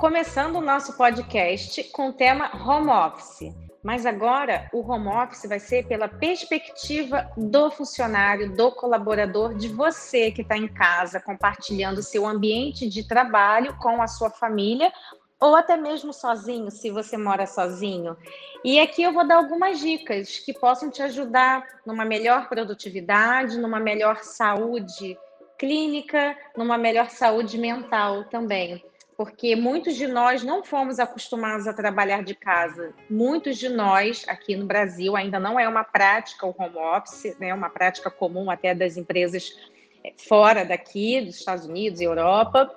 começando o nosso podcast com o tema home office. Mas agora o home office vai ser pela perspectiva do funcionário, do colaborador, de você que está em casa, compartilhando seu ambiente de trabalho com a sua família ou até mesmo sozinho, se você mora sozinho. E aqui eu vou dar algumas dicas que possam te ajudar numa melhor produtividade, numa melhor saúde clínica, numa melhor saúde mental também porque muitos de nós não fomos acostumados a trabalhar de casa. Muitos de nós, aqui no Brasil, ainda não é uma prática o home office, né, uma prática comum até das empresas eh, fora daqui, dos Estados Unidos e Europa.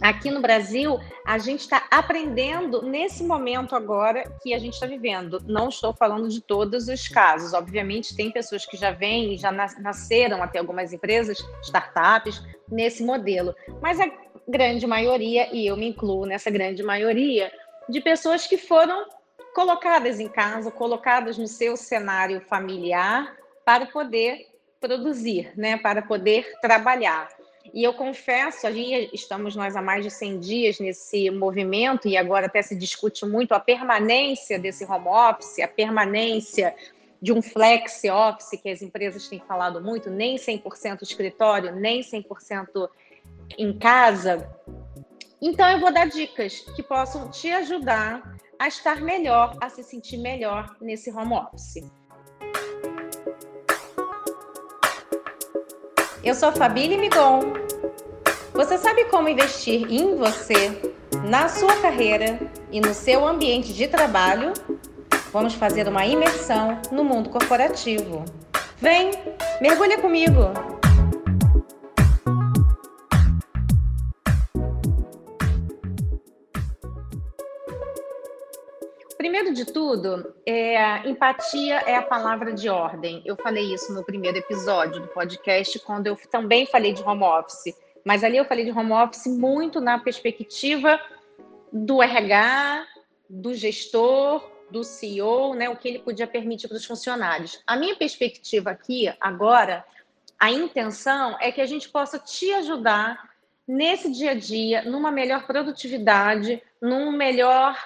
Aqui no Brasil, a gente está aprendendo nesse momento agora que a gente está vivendo. Não estou falando de todos os casos. Obviamente, tem pessoas que já vêm já nasceram até algumas empresas, startups, nesse modelo. Mas a grande maioria, e eu me incluo nessa grande maioria, de pessoas que foram colocadas em casa, colocadas no seu cenário familiar para poder produzir, né, para poder trabalhar. E eu confesso, ali estamos nós há mais de 100 dias nesse movimento e agora até se discute muito a permanência desse home office, a permanência de um flex office que as empresas têm falado muito, nem 100% escritório, nem 100% em casa. Então, eu vou dar dicas que possam te ajudar a estar melhor, a se sentir melhor nesse home office. Eu sou Fabília Migon. Você sabe como investir em você, na sua carreira e no seu ambiente de trabalho? Vamos fazer uma imersão no mundo corporativo. Vem, mergulha comigo! De tudo, é, empatia é a palavra de ordem. Eu falei isso no primeiro episódio do podcast, quando eu também falei de home office. Mas ali eu falei de home office muito na perspectiva do RH, do gestor, do CEO, né, o que ele podia permitir para os funcionários. A minha perspectiva aqui, agora, a intenção é que a gente possa te ajudar nesse dia a dia, numa melhor produtividade, num melhor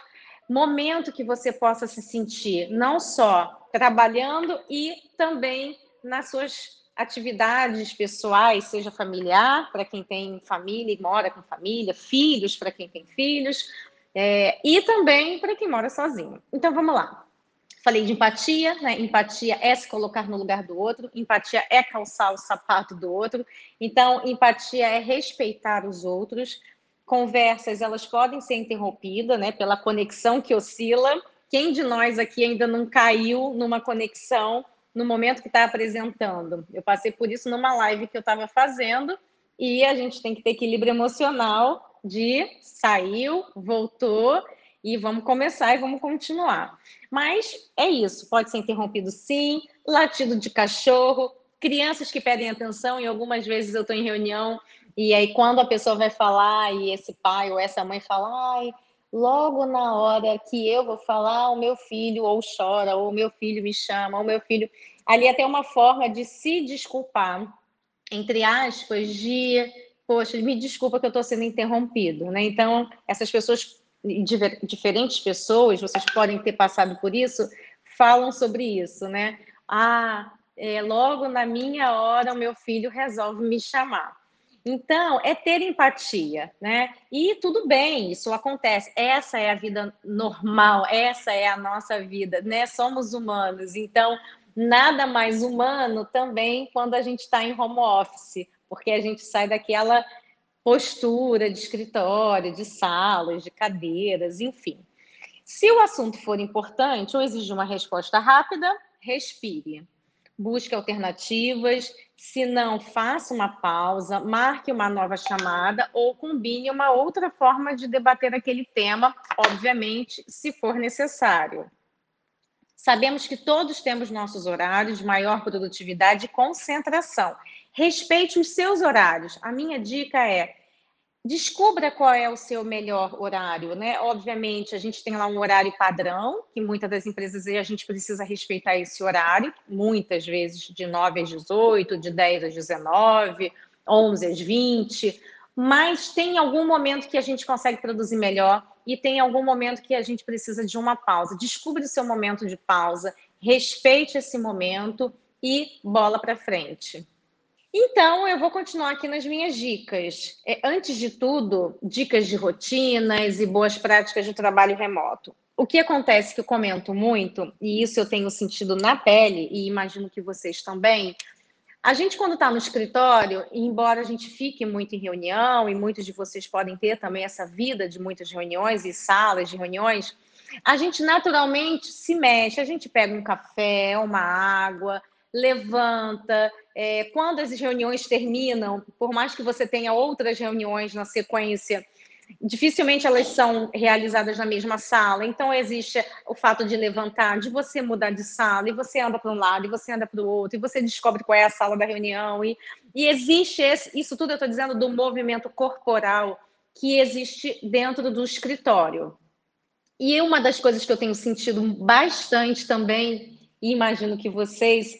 momento que você possa se sentir não só trabalhando e também nas suas atividades pessoais, seja familiar, para quem tem família e mora com família, filhos, para quem tem filhos, é, e também para quem mora sozinho. Então vamos lá. Falei de empatia, né? Empatia é se colocar no lugar do outro, empatia é calçar o sapato do outro, então empatia é respeitar os outros, conversas elas podem ser interrompidas, né, pela conexão que oscila. Quem de nós aqui ainda não caiu numa conexão no momento que está apresentando? Eu passei por isso numa live que eu estava fazendo e a gente tem que ter equilíbrio emocional de saiu, voltou e vamos começar e vamos continuar. Mas é isso, pode ser interrompido sim, latido de cachorro, crianças que pedem atenção e algumas vezes eu estou em reunião e aí, quando a pessoa vai falar e esse pai ou essa mãe fala, logo na hora que eu vou falar, o meu filho ou chora, ou o meu filho me chama, ou o meu filho. Ali até uma forma de se desculpar, entre aspas, de, poxa, me desculpa que eu estou sendo interrompido, né? Então, essas pessoas, diferentes pessoas, vocês podem ter passado por isso, falam sobre isso, né? Ah, é, logo na minha hora o meu filho resolve me chamar. Então, é ter empatia, né? E tudo bem, isso acontece. Essa é a vida normal, essa é a nossa vida, né? Somos humanos, então nada mais humano também quando a gente está em home office, porque a gente sai daquela postura de escritório, de salas, de cadeiras, enfim. Se o assunto for importante ou exigir uma resposta rápida, respire busque alternativas, se não, faça uma pausa, marque uma nova chamada ou combine uma outra forma de debater aquele tema, obviamente, se for necessário. Sabemos que todos temos nossos horários de maior produtividade e concentração. Respeite os seus horários. A minha dica é descubra qual é o seu melhor horário, né? Obviamente, a gente tem lá um horário padrão, que muitas das empresas a gente precisa respeitar esse horário, muitas vezes de 9 às 18, de 10 às 19, 11 às 20, mas tem algum momento que a gente consegue produzir melhor e tem algum momento que a gente precisa de uma pausa. Descubra o seu momento de pausa, respeite esse momento e bola para frente. Então, eu vou continuar aqui nas minhas dicas. É, antes de tudo, dicas de rotinas e boas práticas de trabalho remoto. O que acontece que eu comento muito, e isso eu tenho sentido na pele, e imagino que vocês também, a gente, quando está no escritório, embora a gente fique muito em reunião, e muitos de vocês podem ter também essa vida de muitas reuniões e salas de reuniões, a gente naturalmente se mexe, a gente pega um café, uma água, levanta. É, quando as reuniões terminam, por mais que você tenha outras reuniões na sequência, dificilmente elas são realizadas na mesma sala. Então, existe o fato de levantar, de você mudar de sala, e você anda para um lado, e você anda para o outro, e você descobre qual é a sala da reunião. E, e existe esse, isso tudo, eu estou dizendo, do movimento corporal que existe dentro do escritório. E uma das coisas que eu tenho sentido bastante também, e imagino que vocês,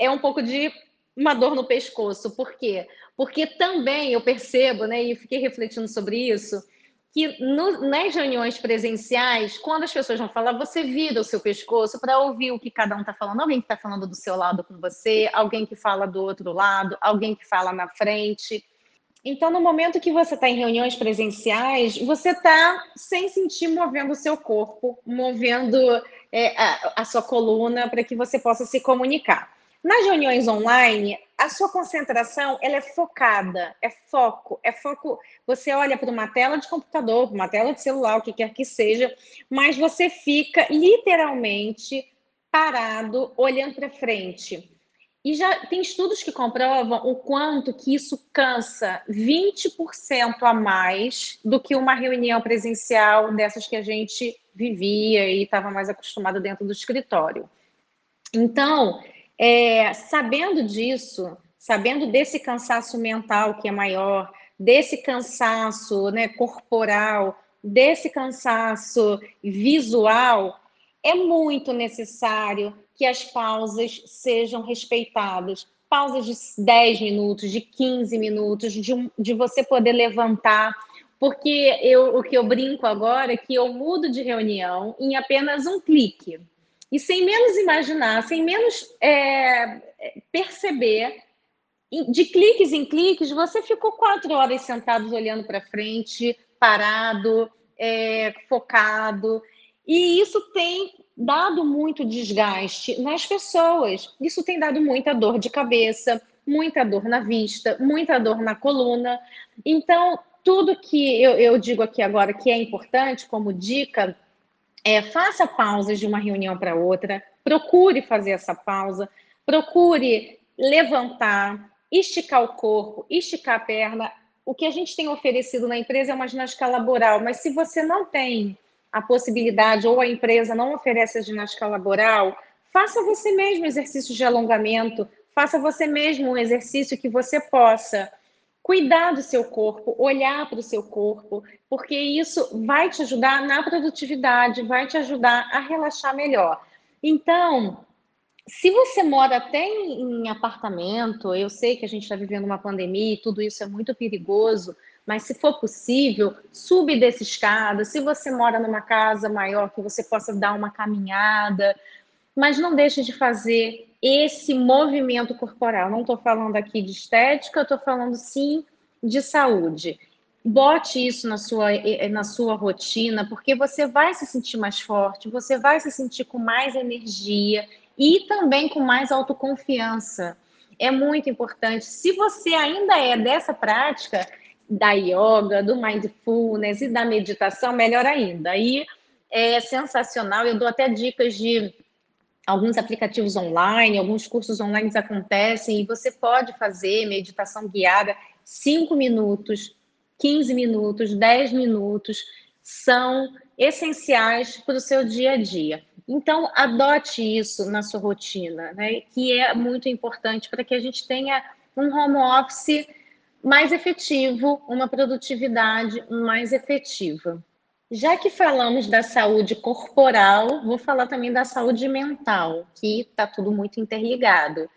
é um pouco de uma dor no pescoço. Por quê? Porque também eu percebo, né, e fiquei refletindo sobre isso, que no, nas reuniões presenciais, quando as pessoas vão falar, você vira o seu pescoço para ouvir o que cada um está falando. Alguém que está falando do seu lado com você, alguém que fala do outro lado, alguém que fala na frente. Então, no momento que você está em reuniões presenciais, você está sem sentir movendo o seu corpo, movendo é, a, a sua coluna para que você possa se comunicar. Nas reuniões online, a sua concentração ela é focada, é foco, é foco. Você olha para uma tela de computador, para uma tela de celular, o que quer que seja, mas você fica literalmente parado, olhando para frente. E já tem estudos que comprovam o quanto que isso cansa 20% a mais do que uma reunião presencial dessas que a gente vivia e estava mais acostumado dentro do escritório. Então, é, sabendo disso, sabendo desse cansaço mental que é maior, desse cansaço né, corporal, desse cansaço visual, é muito necessário que as pausas sejam respeitadas. Pausas de 10 minutos, de 15 minutos, de, de você poder levantar. Porque eu, o que eu brinco agora é que eu mudo de reunião em apenas um clique. E sem menos imaginar, sem menos é, perceber, de cliques em cliques, você ficou quatro horas sentado olhando para frente, parado, é, focado. E isso tem dado muito desgaste nas pessoas. Isso tem dado muita dor de cabeça, muita dor na vista, muita dor na coluna. Então, tudo que eu, eu digo aqui agora que é importante como dica é, faça pausas de uma reunião para outra, procure fazer essa pausa, procure levantar, esticar o corpo, esticar a perna. O que a gente tem oferecido na empresa é uma ginástica laboral, mas se você não tem a possibilidade ou a empresa não oferece a ginástica laboral, faça você mesmo exercícios de alongamento, faça você mesmo um exercício que você possa cuidar do seu corpo, olhar para o seu corpo, porque isso vai te ajudar na produtividade, vai te ajudar a relaxar melhor. Então, se você mora até em, apartamento, eu sei que a gente está vivendo uma pandemia e tudo isso é muito perigoso, mas se for possível, sube dessa escada. Se você mora numa casa maior, que você possa dar uma caminhada, mas não deixe de fazer esse movimento corporal. Não estou falando aqui de estética, estou falando sim de saúde. Bote isso na sua, na sua rotina, porque você vai se sentir mais forte, você vai se sentir com mais energia e também com mais autoconfiança. É muito importante. Se você ainda é dessa prática da yoga, do mindfulness e da meditação, melhor ainda. Aí é sensacional. Eu dou até dicas de alguns aplicativos online, alguns cursos online acontecem e você pode fazer meditação guiada 5 minutos, 15 minutos, 10 minutos, são essenciais para o seu dia a dia. Então, adote isso na sua rotina, né? que é muito importante para que a gente tenha um home office mais efetivo, uma produtividade mais efetiva. Já que falamos da saúde corporal, vou falar também da saúde mental, que está tudo muito interligado.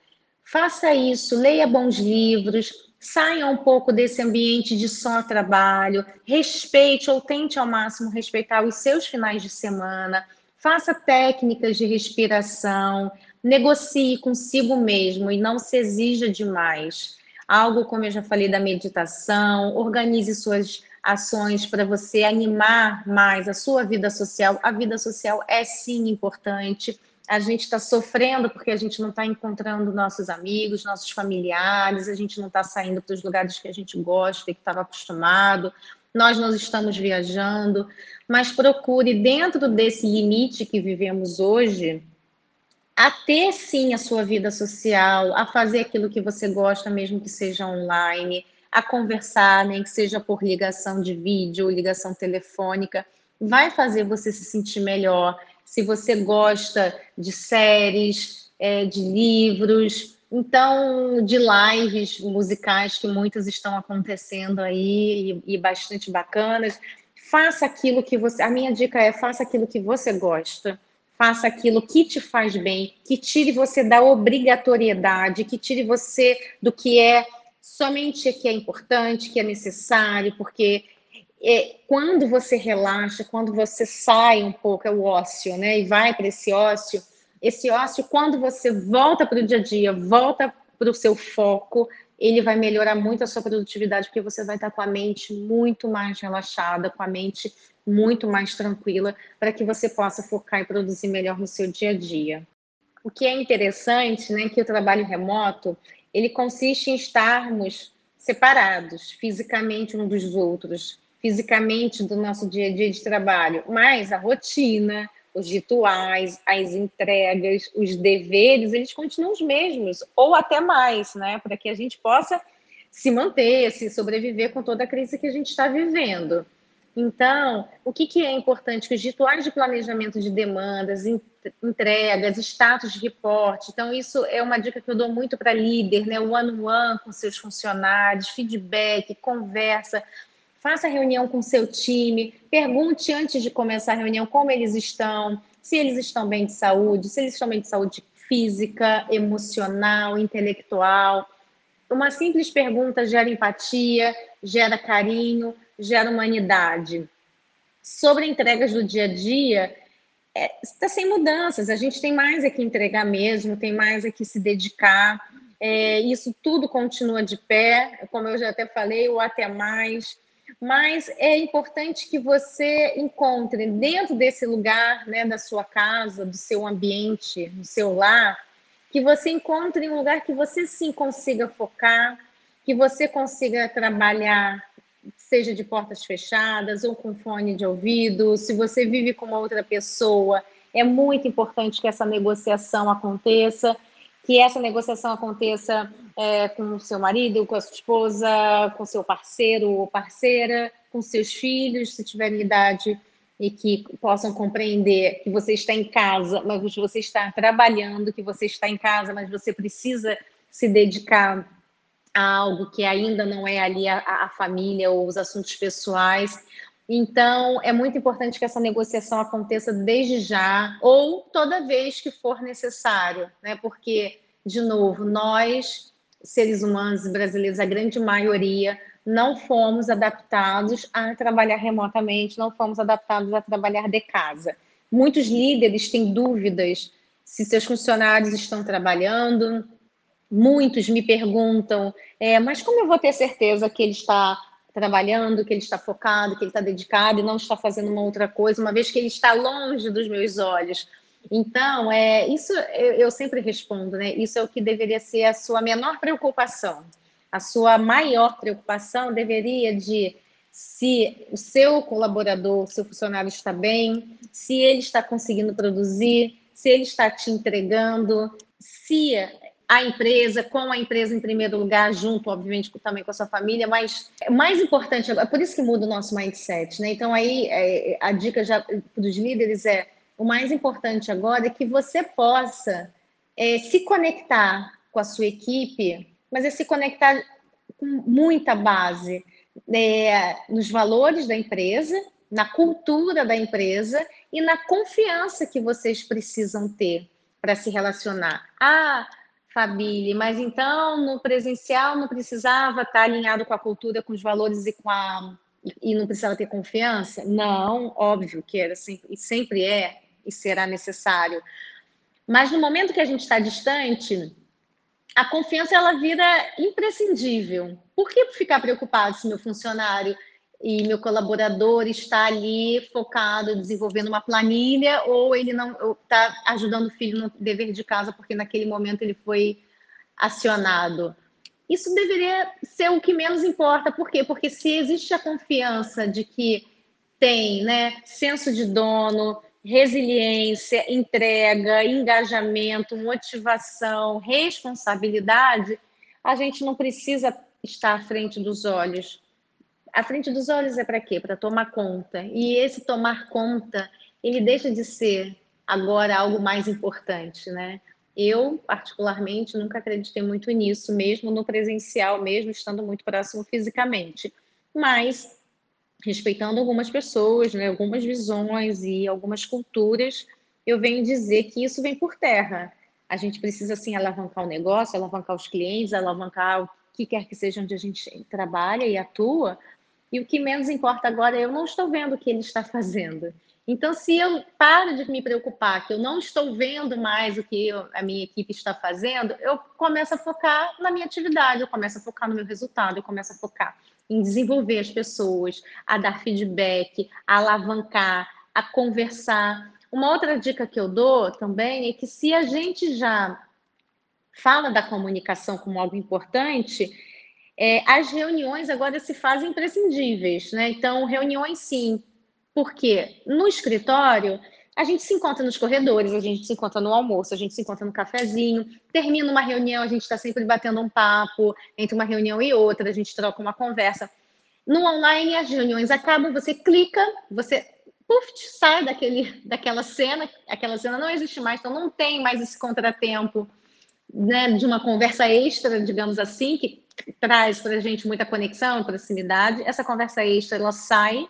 Faça isso, leia bons livros, saia um pouco desse ambiente de só trabalho, respeite ou tente ao máximo respeitar os seus finais de semana, faça técnicas de respiração, negocie consigo mesmo e não se exija demais. Algo como eu já falei da meditação, organize suas ações para você animar mais a sua vida social. A vida social é sim importante. A gente está sofrendo porque a gente não está encontrando nossos amigos, nossos familiares, a gente não está saindo para os lugares que a gente gosta e que estava acostumado, nós não estamos viajando, mas procure, dentro desse limite que vivemos hoje, a ter sim a sua vida social, a fazer aquilo que você gosta, mesmo que seja online, a conversar, nem que seja por ligação de vídeo, ligação telefônica, vai fazer você se sentir melhor se você gosta de séries, é, de livros, então de lives musicais que muitas estão acontecendo aí e, e bastante bacanas. Faça aquilo que você. A minha dica é faça aquilo que você gosta faça aquilo que te faz bem, que tire você da obrigatoriedade, que tire você do que é somente que é importante, que é necessário, porque é, quando você relaxa, quando você sai um pouco, é o ócio, né? E vai para esse ócio, esse ócio, quando você volta para o dia a dia, volta para o seu foco, ele vai melhorar muito a sua produtividade, porque você vai estar com a mente muito mais relaxada, com a mente muito mais tranquila, para que você possa focar e produzir melhor no seu dia a dia. O que é interessante, né, que o trabalho remoto, ele consiste em estarmos separados fisicamente uns dos outros, fisicamente do nosso dia a dia de trabalho, mas a rotina, os rituais, as entregas, os deveres, eles continuam os mesmos, ou até mais, né? Para que a gente possa se manter, se sobreviver com toda a crise que a gente está vivendo. Então, o que, que é importante? Que os rituais de planejamento de demandas, entregas, status de reporte. Então, isso é uma dica que eu dou muito para líder, né? One-on-one -on -one com seus funcionários, feedback, conversa faça reunião com seu time, pergunte antes de começar a reunião como eles estão, se eles estão bem de saúde, se eles estão bem de saúde física, emocional, intelectual. Uma simples pergunta gera empatia, gera carinho, gera humanidade. Sobre entregas do dia a dia, está é, sem mudanças. A gente tem mais é que entregar mesmo, tem mais é que se dedicar. É, isso tudo continua de pé, como eu já até falei, ou até mais mas é importante que você encontre dentro desse lugar, né, da sua casa, do seu ambiente, do seu lar, que você encontre um lugar que você sim consiga focar, que você consiga trabalhar, seja de portas fechadas ou com fone de ouvido. Se você vive com uma outra pessoa, é muito importante que essa negociação aconteça que essa negociação aconteça é, com o seu marido, com a sua esposa, com seu parceiro ou parceira, com seus filhos, se tiverem idade e que possam compreender que você está em casa, mas você está trabalhando, que você está em casa, mas você precisa se dedicar algo que ainda não é ali a, a família ou os assuntos pessoais. Então, é muito importante que essa negociação aconteça desde já ou toda vez que for necessário, né? Porque, de novo, nós, seres humanos brasileiros, a grande maioria, não fomos adaptados a trabalhar remotamente, não fomos adaptados a trabalhar de casa. Muitos líderes têm dúvidas se seus funcionários estão trabalhando. Muitos me perguntam, é, mas como eu vou ter certeza que ele está trabalhando, que ele está focado, que ele está dedicado e não está fazendo uma outra coisa, uma vez que ele está longe dos meus olhos. Então, é, isso eu, eu sempre respondo, né? Isso é o que deveria ser a sua menor preocupação. A sua maior preocupação deveria de se o seu colaborador, o seu funcionário está bem, se ele está conseguindo produzir, se ele está te entregando, se a empresa, com a empresa em primeiro lugar, junto, obviamente, também com a sua família, mas mais importante, é por isso que muda o nosso mindset, né? Então, aí, é, a dica já para os líderes é, o mais importante agora é que você possa é, se conectar com a sua equipe, mas é se conectar com muita base é, nos valores da empresa, na cultura da empresa e na confiança que vocês precisam ter para se relacionar. Ah, Fabília, mas então no presencial não precisava estar alinhado com a cultura, com os valores e com a e não precisava ter confiança? Não, óbvio que era e sempre é e será necessário. Mas no momento que a gente está distante, a confiança ela vira imprescindível. Por que ficar preocupado se meu funcionário e meu colaborador está ali focado desenvolvendo uma planilha ou ele não está ajudando o filho no dever de casa porque naquele momento ele foi acionado? Isso deveria ser o que menos importa. Por quê? Porque se existe a confiança de que tem né, senso de dono, resiliência, entrega, engajamento, motivação, responsabilidade, a gente não precisa estar à frente dos olhos. À frente dos olhos é para quê? Para tomar conta. E esse tomar conta, ele deixa de ser agora algo mais importante, né? Eu, particularmente, nunca acreditei muito nisso, mesmo no presencial, mesmo estando muito próximo fisicamente. Mas respeitando algumas pessoas, né, algumas visões e algumas culturas, eu venho dizer que isso vem por terra. A gente precisa, assim, alavancar o negócio, alavancar os clientes, alavancar o que quer que seja onde a gente trabalha e atua. E o que menos importa agora é eu não estou vendo o que ele está fazendo. Então, se eu paro de me preocupar, que eu não estou vendo mais o que eu, a minha equipe está fazendo, eu começo a focar na minha atividade, eu começo a focar no meu resultado, eu começo a focar em desenvolver as pessoas, a dar feedback, a alavancar, a conversar. Uma outra dica que eu dou também é que se a gente já fala da comunicação como algo importante, é, as reuniões agora se fazem imprescindíveis, né? Então, reuniões sim, porque no escritório a gente se encontra nos corredores, a gente se encontra no almoço, a gente se encontra no cafezinho, termina uma reunião, a gente está sempre batendo um papo entre uma reunião e outra, a gente troca uma conversa. No online, as reuniões acabam, você clica, você puff, sai daquele, daquela cena, aquela cena não existe mais, então não tem mais esse contratempo né, de uma conversa extra, digamos assim, que traz para a gente muita conexão, proximidade. Essa conversa extra, ela sai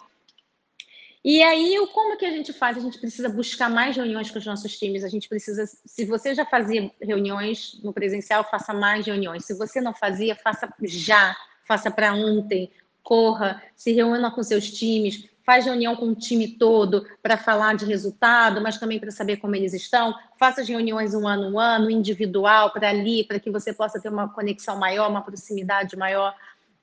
e aí, como que a gente faz? A gente precisa buscar mais reuniões com os nossos times. A gente precisa, se você já fazia reuniões no presencial, faça mais reuniões. Se você não fazia, faça já, faça para ontem, corra, se reúna com seus times, faz reunião com o time todo para falar de resultado, mas também para saber como eles estão. Faça as reuniões um ano, um ano, individual, para ali, para que você possa ter uma conexão maior, uma proximidade maior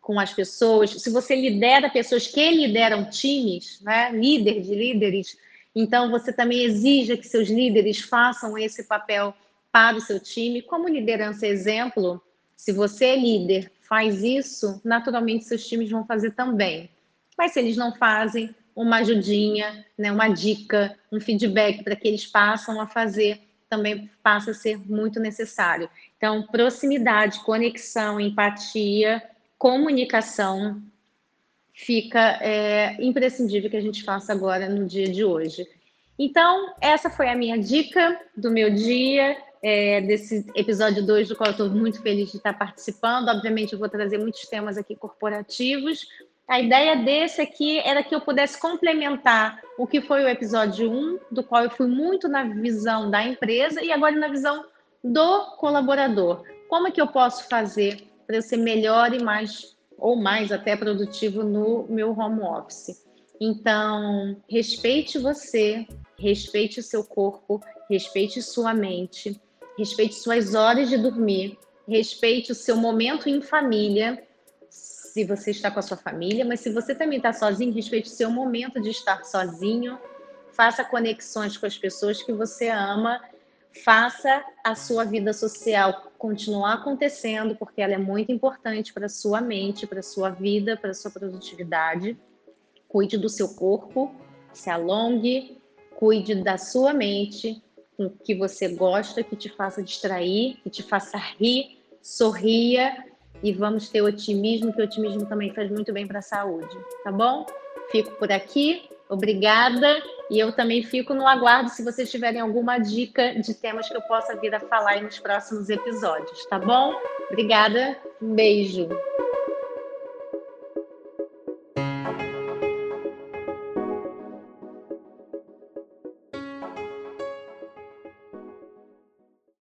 com as pessoas, se você lidera pessoas que lideram times, né, líder de líderes, então você também exija que seus líderes façam esse papel para o seu time. Como liderança exemplo, se você é líder, faz isso, naturalmente seus times vão fazer também. Mas se eles não fazem, uma ajudinha, né, uma dica, um feedback para que eles passem a fazer também passa a ser muito necessário. Então, proximidade, conexão, empatia comunicação fica é, imprescindível que a gente faça agora no dia de hoje. Então, essa foi a minha dica do meu dia, é, desse episódio 2, do qual estou muito feliz de estar participando. Obviamente, eu vou trazer muitos temas aqui corporativos. A ideia desse aqui era que eu pudesse complementar o que foi o episódio 1, um, do qual eu fui muito na visão da empresa e agora na visão do colaborador. Como é que eu posso fazer para ser melhor e mais ou mais até produtivo no meu home office. Então, respeite você, respeite o seu corpo, respeite sua mente, respeite suas horas de dormir, respeite o seu momento em família, se você está com a sua família, mas se você também está sozinho, respeite o seu momento de estar sozinho, faça conexões com as pessoas que você ama. Faça a sua vida social continuar acontecendo, porque ela é muito importante para a sua mente, para a sua vida, para a sua produtividade. Cuide do seu corpo, se alongue, cuide da sua mente, com o que você gosta, que te faça distrair, que te faça rir, sorria e vamos ter otimismo, que otimismo também faz muito bem para a saúde, tá bom? Fico por aqui. Obrigada. E eu também fico no aguardo se vocês tiverem alguma dica de temas que eu possa vir a falar nos próximos episódios, tá bom? Obrigada. Um beijo.